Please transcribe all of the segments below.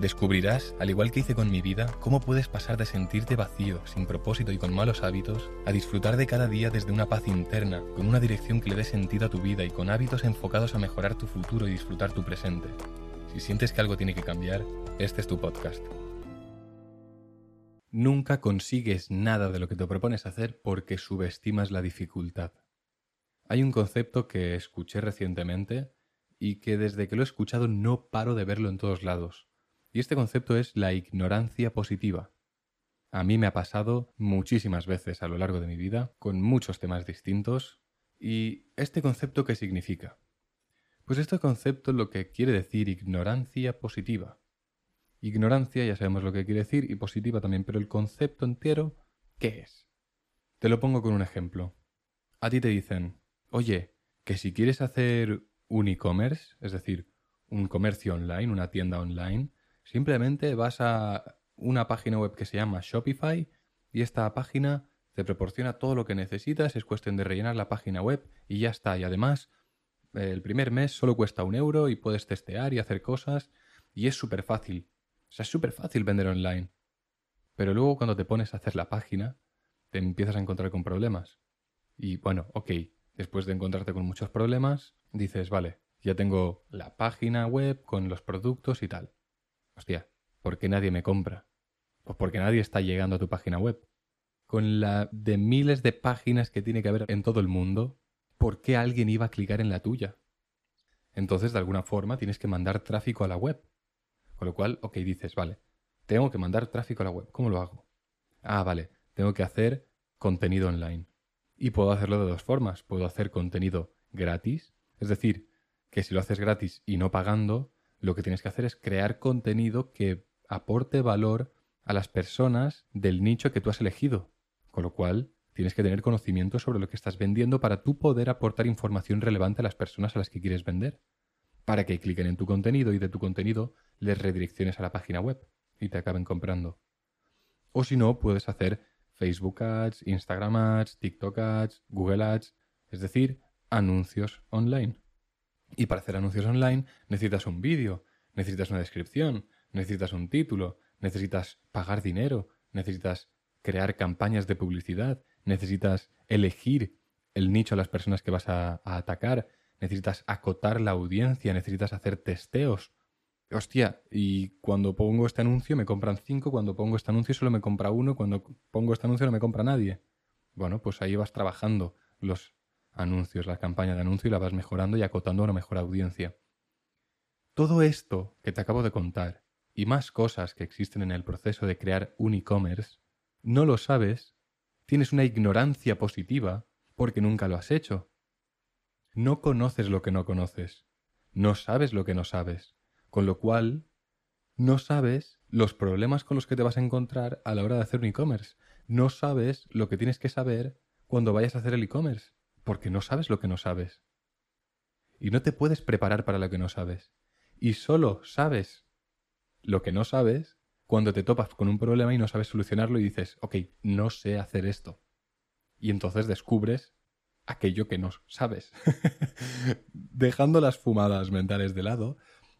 Descubrirás, al igual que hice con mi vida, cómo puedes pasar de sentirte vacío, sin propósito y con malos hábitos, a disfrutar de cada día desde una paz interna, con una dirección que le dé sentido a tu vida y con hábitos enfocados a mejorar tu futuro y disfrutar tu presente. Si sientes que algo tiene que cambiar, este es tu podcast. Nunca consigues nada de lo que te propones hacer porque subestimas la dificultad. Hay un concepto que escuché recientemente y que desde que lo he escuchado no paro de verlo en todos lados y este concepto es la ignorancia positiva. A mí me ha pasado muchísimas veces a lo largo de mi vida, con muchos temas distintos. ¿Y este concepto qué significa? Pues este concepto lo que quiere decir ignorancia positiva. Ignorancia ya sabemos lo que quiere decir y positiva también, pero el concepto entero, ¿qué es? Te lo pongo con un ejemplo. A ti te dicen, oye, que si quieres hacer un e-commerce, es decir, un comercio online, una tienda online, Simplemente vas a una página web que se llama Shopify y esta página te proporciona todo lo que necesitas, es cuestión de rellenar la página web y ya está. Y además, el primer mes solo cuesta un euro y puedes testear y hacer cosas y es súper fácil. O sea, es súper fácil vender online. Pero luego cuando te pones a hacer la página, te empiezas a encontrar con problemas. Y bueno, ok, después de encontrarte con muchos problemas, dices, vale, ya tengo la página web con los productos y tal. Hostia, ¿por qué nadie me compra? Pues porque nadie está llegando a tu página web. Con la de miles de páginas que tiene que haber en todo el mundo, ¿por qué alguien iba a clicar en la tuya? Entonces, de alguna forma, tienes que mandar tráfico a la web. Con lo cual, ok, dices, vale, tengo que mandar tráfico a la web. ¿Cómo lo hago? Ah, vale, tengo que hacer contenido online. Y puedo hacerlo de dos formas. Puedo hacer contenido gratis, es decir, que si lo haces gratis y no pagando, lo que tienes que hacer es crear contenido que aporte valor a las personas del nicho que tú has elegido. Con lo cual, tienes que tener conocimiento sobre lo que estás vendiendo para tú poder aportar información relevante a las personas a las que quieres vender. Para que cliquen en tu contenido y de tu contenido les redirecciones a la página web y te acaben comprando. O si no, puedes hacer Facebook Ads, Instagram Ads, TikTok Ads, Google Ads, es decir, anuncios online. Y para hacer anuncios online necesitas un vídeo, necesitas una descripción, necesitas un título, necesitas pagar dinero, necesitas crear campañas de publicidad, necesitas elegir el nicho a las personas que vas a, atacar, necesitas acotar la audiencia, necesitas hacer testeos. Hostia, y cuando pongo este anuncio me compran cinco, cuando pongo este anuncio solo me compra uno, cuando pongo este anuncio no me compra nadie. Bueno, pues ahí vas trabajando los anuncios, la campaña de anuncio y la vas mejorando y acotando a una mejor audiencia. Todo esto que te acabo de contar y más cosas que existen en el proceso de crear un e-commerce, no lo sabes, tienes una ignorancia positiva porque nunca lo has hecho. No conoces lo que no conoces, no sabes lo que no sabes, con lo cual no sabes los problemas con los que te vas a encontrar a la hora de hacer un e-commerce, no sabes lo que tienes que saber cuando vayas a hacer el e-commerce porque no sabes lo que no sabes. Y no te puedes preparar para lo que no sabes. Y solo sabes lo que no sabes cuando te topas con un problema y no sabes solucionarlo y dices, ok, no sé hacer esto. Y entonces descubres aquello que no sabes. Dejando las fumadas mentales de lado,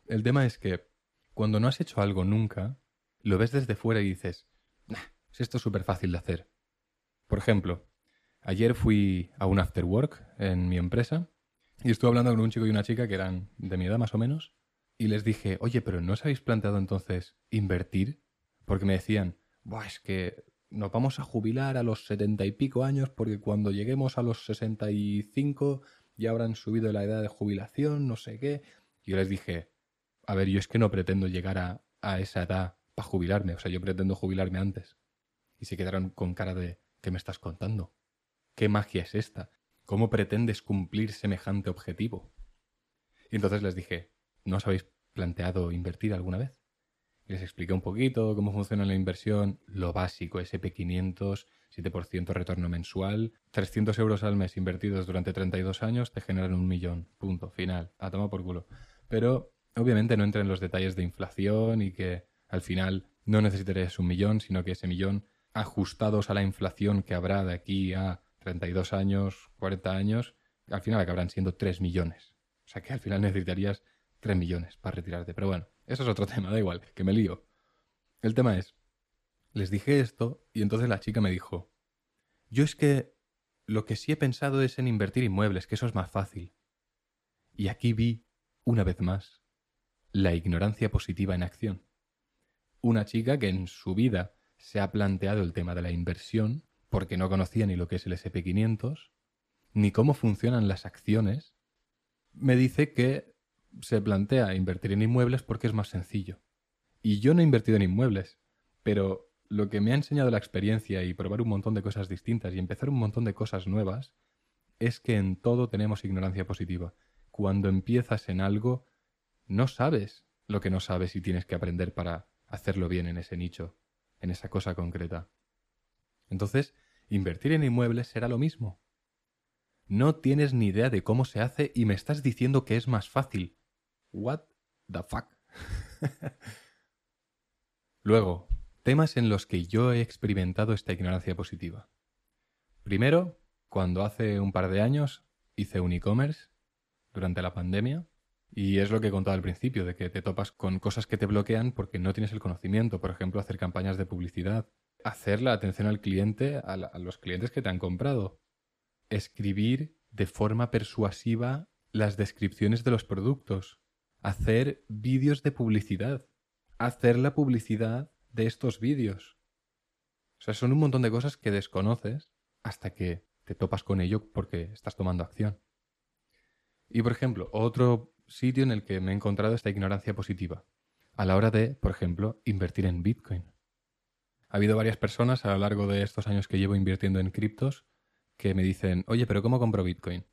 el tema es que cuando no has hecho algo nunca, lo ves desde fuera y dices, nah, esto es súper fácil de hacer. Por ejemplo, Ayer fui a un after work en mi empresa y estuve hablando con un chico y una chica que eran de mi edad más o menos y les dije, oye, pero ¿no os habéis planteado entonces invertir? Porque me decían, Buah, es que nos vamos a jubilar a los setenta y pico años porque cuando lleguemos a los sesenta y cinco ya habrán subido la edad de jubilación, no sé qué. Y yo les dije, a ver, yo es que no pretendo llegar a, a esa edad para jubilarme, o sea, yo pretendo jubilarme antes. Y se quedaron con cara de, ¿qué me estás contando? ¿Qué magia es esta? ¿Cómo pretendes cumplir semejante objetivo? Y entonces les dije, ¿no os habéis planteado invertir alguna vez? les expliqué un poquito cómo funciona la inversión, lo básico, SP500, 7% retorno mensual, 300 euros al mes invertidos durante 32 años te generan un millón, punto, final, a tomar por culo. Pero Obviamente no entra en los detalles de inflación y que al final no necesitarías un millón, sino que ese millón, ajustados a la inflación que habrá de aquí a 32 años, 40 años, al final acabarán siendo 3 millones. O sea que al final necesitarías 3 millones para retirarte. Pero bueno, eso es otro tema, da igual, que me lío. El tema es, les dije esto y entonces la chica me dijo, yo es que lo que sí he pensado es en invertir inmuebles, que eso es más fácil. Y aquí vi, una vez más, la ignorancia positiva en acción. Una chica que en su vida se ha planteado el tema de la inversión porque no conocía ni lo que es el SP500, ni cómo funcionan las acciones, me dice que se plantea invertir en inmuebles porque es más sencillo. Y yo no he invertido en inmuebles, pero lo que me ha enseñado la experiencia y probar un montón de cosas distintas y empezar un montón de cosas nuevas es que en todo tenemos ignorancia positiva. Cuando empiezas en algo, no sabes lo que no sabes y tienes que aprender para hacerlo bien en ese nicho, en esa cosa concreta. Entonces, invertir en inmuebles será lo mismo. No tienes ni idea de cómo se hace y me estás diciendo que es más fácil. What the fuck? Luego, temas en los que yo he experimentado esta ignorancia positiva. Primero, cuando hace un par de años hice un e-commerce durante la pandemia, y es lo que he contado al principio, de que te topas con cosas que te bloquean porque no tienes el conocimiento, por ejemplo, hacer campañas de publicidad, hacer la atención al cliente, a, los clientes que te han comprado, escribir de forma persuasiva las descripciones de los productos, hacer vídeos de publicidad, hacer la publicidad de estos vídeos. O sea, son un montón de cosas que desconoces hasta que te topas con ello porque estás tomando acción. Y por ejemplo, otro sitio en el que me he encontrado esta ignorancia positiva, a la hora de, por ejemplo, invertir en Bitcoin. Ha habido varias personas a lo largo de estos años que llevo invirtiendo en criptos que me dicen, oye, pero ¿cómo compro Bitcoin?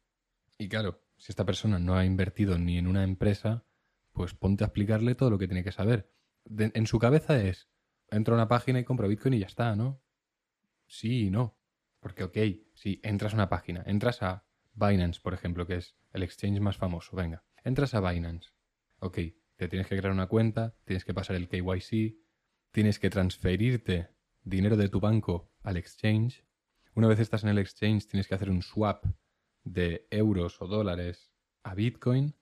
Y claro, si esta persona no ha invertido ni en una empresa, pues ponte a explicarle todo lo que tiene que saber. en su cabeza es, entro a una página y compro Bitcoin y ya está, ¿no? Sí y no. Porque, ok, si entras a una página, entras a Binance, por ejemplo, que es el exchange más famoso, venga, entras a Binance. Ok, te tienes que crear una cuenta, tienes que pasar el KYC, tienes que transferirte dinero de tu banco al exchange. Una vez estás en el exchange, tienes que hacer un swap de euros o dólares a Bitcoin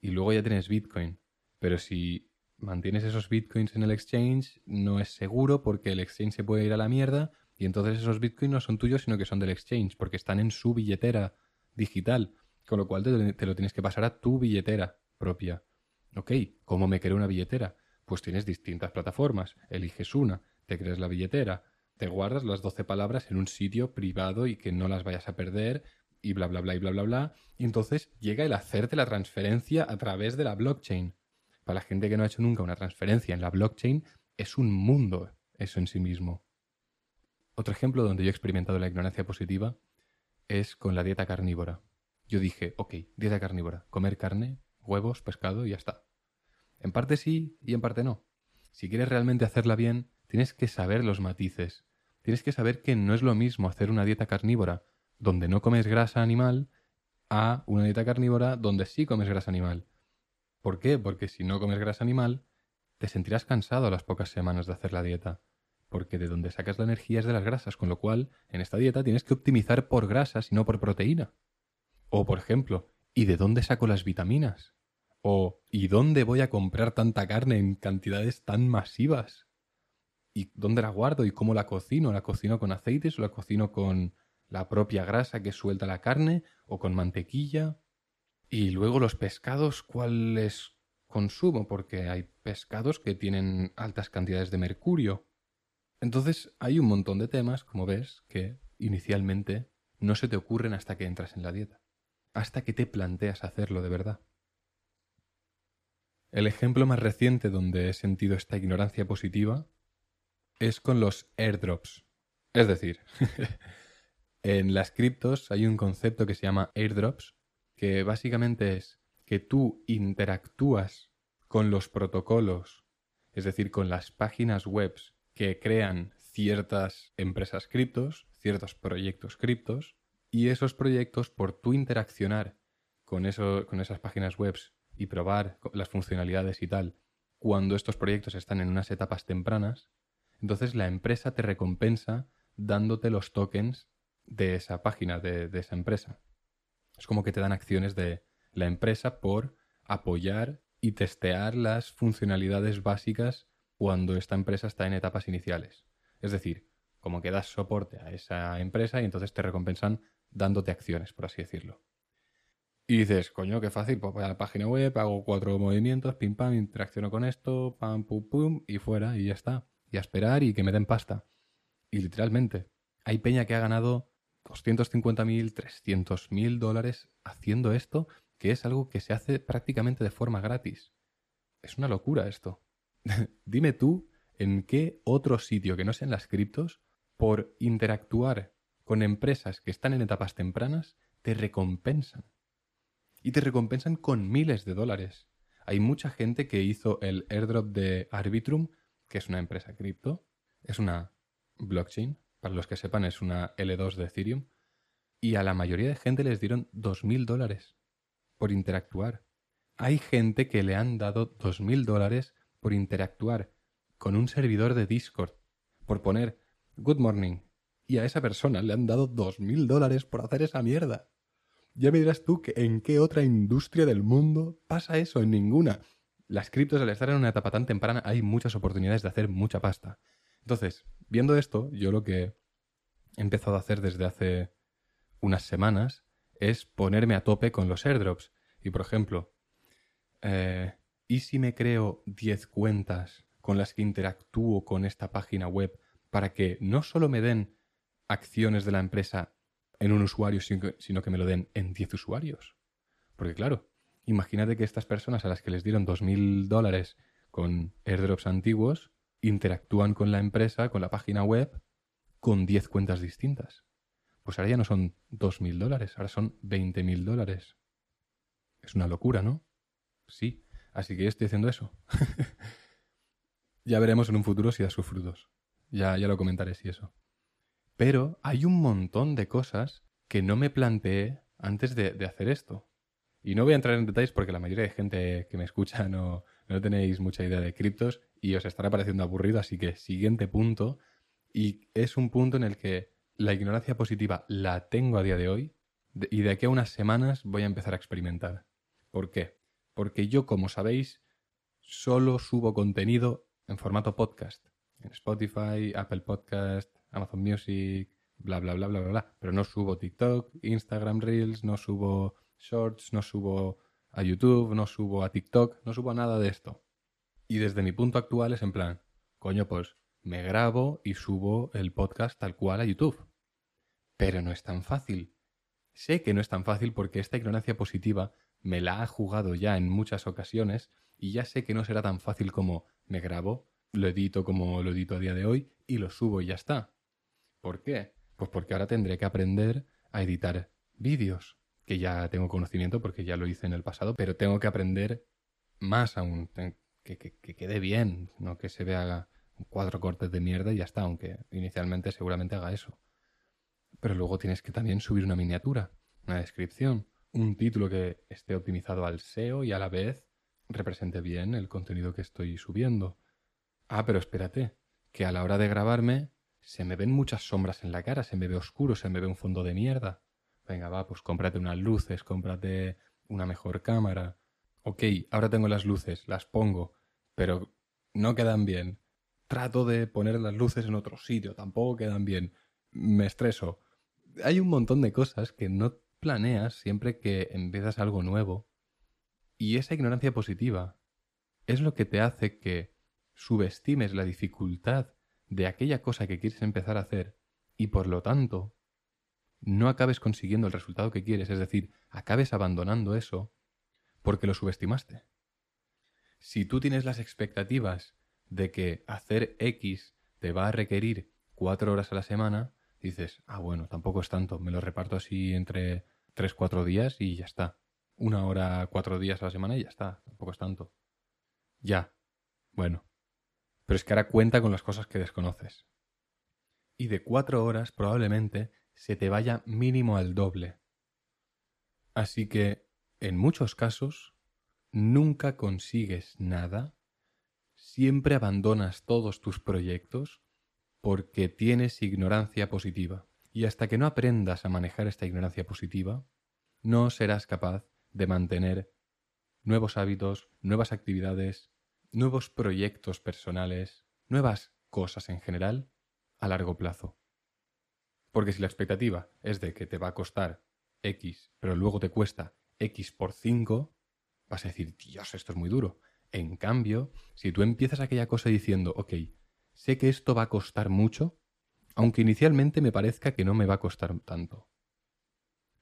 y luego ya tienes Bitcoin. Pero si mantienes esos bitcoins en el exchange, no es seguro porque el exchange se puede ir a la mierda y entonces esos bitcoins no son tuyos sino que son del exchange porque están en su billetera digital, con lo cual te, lo tienes que pasar a tu billetera propia. Ok, ¿cómo me creo una billetera? Pues tienes distintas plataformas, eliges una, te crees la billetera, te guardas las 12 palabras en un sitio privado y que no las vayas a perder y bla bla bla y bla bla bla. Y entonces llega el hacerte la transferencia a través de la blockchain. Para la gente que no ha hecho nunca una transferencia en la blockchain, es un mundo eso en sí mismo. Otro ejemplo donde yo he experimentado la ignorancia positiva es con la dieta carnívora. Yo dije, ok, dieta carnívora, comer carne, huevos, pescado y ya está. En parte sí y en parte no. Si quieres realmente hacerla bien, tienes que saber los matices. Tienes que saber que no es lo mismo hacer una dieta carnívora donde no comes grasa animal a una dieta carnívora donde sí comes grasa animal. ¿Por qué? Porque si no comes grasa animal, te sentirás cansado a las pocas semanas de hacer la dieta. Porque de donde sacas la energía es de las grasas, con lo cual en esta dieta tienes que optimizar por grasas y no por proteína. O, por ejemplo, ¿y de dónde saco las vitaminas? O ¿y dónde voy a comprar tanta carne en cantidades tan masivas? ¿Y dónde la guardo? ¿Y cómo la cocino? ¿La cocino con aceites o la cocino con la propia grasa que suelta la carne o con mantequilla? Y luego los pescados, ¿cuáles consumo? Porque hay pescados que tienen altas cantidades de mercurio. Entonces hay un montón de temas, como ves, que inicialmente no se te ocurren hasta que entras en la dieta, hasta que te planteas hacerlo de verdad. El ejemplo más reciente donde he sentido esta ignorancia positiva es con los airdrops. Es decir, en las criptos hay un concepto que se llama airdrops, que básicamente es que tú interactúas con los protocolos, es decir, con las páginas web que crean ciertas empresas criptos, ciertos proyectos criptos, y esos proyectos, por tú interaccionar con, con esas páginas web y probar las funcionalidades y tal cuando estos proyectos están en unas etapas tempranas, entonces la empresa te recompensa dándote los tokens de esa página, de, de esa empresa. Es como que te dan acciones de la empresa por apoyar y testear las funcionalidades básicas cuando esta empresa está en etapas iniciales. Es decir, como que das soporte a esa empresa y entonces te recompensan dándote acciones, por así decirlo. Y dices, coño, qué fácil, pues voy a la página web, hago cuatro movimientos, pim pam, interacciono con esto, pam, pum, pum, y fuera, y ya está. Y a esperar y que me den pasta. Y literalmente, hay peña que ha ganado 250.000, 300.000 dólares haciendo esto, que es algo que se hace prácticamente de forma gratis. Es una locura esto. Dime tú en qué otro sitio que no sean las criptos, por interactuar con empresas que están en etapas tempranas, te recompensan y te recompensan con miles de dólares. Hay mucha gente que hizo el airdrop de Arbitrum, que es una empresa cripto, es una blockchain, para los que sepan es una L2 de Ethereum, y a la mayoría de gente les dieron 2.000 dólares por interactuar. Hay gente que le han dado 2.000 dólares por interactuar con un servidor de Discord, por poner Good Morning, y a esa persona le han dado 2.000 dólares por hacer esa mierda. Ya me dirás tú que en qué otra industria del mundo pasa eso, en ninguna. Las criptos al estar en una etapa tan temprana hay muchas oportunidades de hacer mucha pasta. Entonces, viendo esto, yo lo que he empezado a hacer desde hace unas semanas es ponerme a tope con los airdrops. Y por ejemplo, eh, ¿y si me creo 10 cuentas con las que interactúo con esta página web para que no solo me den acciones de la empresa en un usuario, sino que me lo den en 10 usuarios. Porque claro, imagínate que estas personas a las que les dieron 2.000 dólares con airdrops antiguos interactúan con la empresa, con la página web, con 10 cuentas distintas. Pues ahora ya no son 2.000 dólares, ahora son 20.000 dólares. Es una locura, ¿no? Sí, así que estoy haciendo eso. ya veremos en un futuro si da sus frutos. Ya, ya lo comentaré si eso. Pero hay un montón de cosas que no me planteé antes de, hacer esto. Y no voy a entrar en detalles porque la mayoría de gente que me escucha no, no tenéis mucha idea de criptos y os estará pareciendo aburrido, así que siguiente punto. Y es un punto en el que la ignorancia positiva la tengo a día de hoy y de aquí a unas semanas voy a empezar a experimentar. ¿Por qué? Porque yo, como sabéis, solo subo contenido en formato podcast. En Spotify, Apple Podcast, Amazon Music, bla, bla, bla, bla, bla, bla. Pero no subo TikTok, Instagram Reels, no subo Shorts, no subo a YouTube, no subo a TikTok, no subo nada de esto. Y desde mi punto actual es en plan, coño, pues me grabo y subo el podcast tal cual a YouTube. Pero no es tan fácil. Sé que no es tan fácil porque esta ignorancia positiva me la ha jugado ya en muchas ocasiones y ya sé que no será tan fácil como me grabo, lo edito como lo edito a día de hoy y lo subo y ya está. ¿Por qué? Pues porque ahora tendré que aprender a editar vídeos, que ya tengo conocimiento porque ya lo hice en el pasado, pero tengo que aprender más aún, que, quede bien, no que se vea cuatro cortes de mierda y ya está, aunque inicialmente seguramente haga eso. Pero luego tienes que también subir una miniatura, una descripción, un título que esté optimizado al SEO y a la vez represente bien el contenido que estoy subiendo. Ah, pero espérate, que a la hora de grabarme se me ven muchas sombras en la cara, se me ve oscuro, se me ve un fondo de mierda. Venga, va, pues cómprate unas luces, cómprate una mejor cámara. Ok, ahora tengo las luces, las pongo, pero no quedan bien. Trato de poner las luces en otro sitio, tampoco quedan bien. Me estreso. Hay un montón de cosas que no planeas siempre que empiezas algo nuevo. Y esa ignorancia positiva es lo que te hace que subestimes la dificultad de aquella cosa que quieres empezar a hacer y por lo tanto no acabes consiguiendo el resultado que quieres, es decir, acabes abandonando eso porque lo subestimaste. Si tú tienes las expectativas de que hacer X te va a requerir cuatro horas a la semana, dices, ah, bueno, tampoco es tanto, me lo reparto así entre tres, cuatro días y ya está. Una hora, cuatro días a la semana y ya está, tampoco es tanto. Ya. Bueno, pero es que ahora cuenta con las cosas que desconoces. Y de cuatro horas probablemente se te vaya mínimo al doble. Así que, en muchos casos, nunca consigues nada, siempre abandonas todos tus proyectos porque tienes ignorancia positiva. Y hasta que no aprendas a manejar esta ignorancia positiva, no serás capaz de mantener nuevos hábitos, nuevas actividades, nuevos proyectos personales, nuevas cosas en general a largo plazo. Porque si la expectativa es de que te va a costar X, pero luego te cuesta X por 5, vas a decir, Dios, esto es muy duro. En cambio, si tú empiezas aquella cosa diciendo, ok, sé que esto va a costar mucho, aunque inicialmente me parezca que no me va a costar tanto.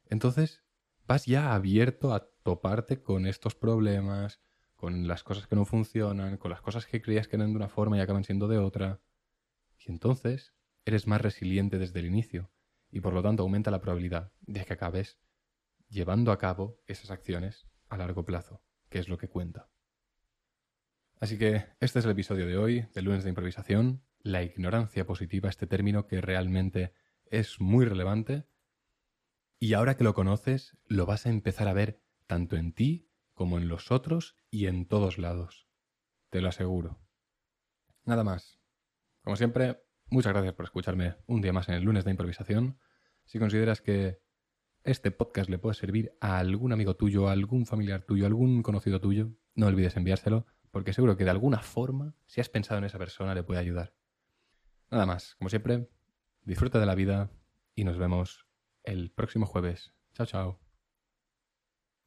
Entonces, vas ya abierto a toparte con estos problemas, con las cosas que no funcionan, con las cosas que creías que eran de una forma y acaban siendo de otra. Y entonces eres más resiliente desde el inicio y por lo tanto aumenta la probabilidad de que acabes llevando a cabo esas acciones a largo plazo, que es lo que cuenta. Así que este es el episodio de hoy, de lunes de improvisación, la ignorancia positiva, este término que realmente es muy relevante. Y ahora que lo conoces, lo vas a empezar a ver tanto en ti como en los otros y en todos lados. Te lo aseguro. Nada más. Como siempre, muchas gracias por escucharme un día más en el lunes de improvisación. Si consideras que este podcast le puede servir a algún amigo tuyo, a algún familiar tuyo, a algún conocido tuyo, no olvides enviárselo porque seguro que de alguna forma, si has pensado en esa persona, le puede ayudar. Nada más, como siempre, disfruta de la vida y nos vemos el próximo jueves. Chao, chao.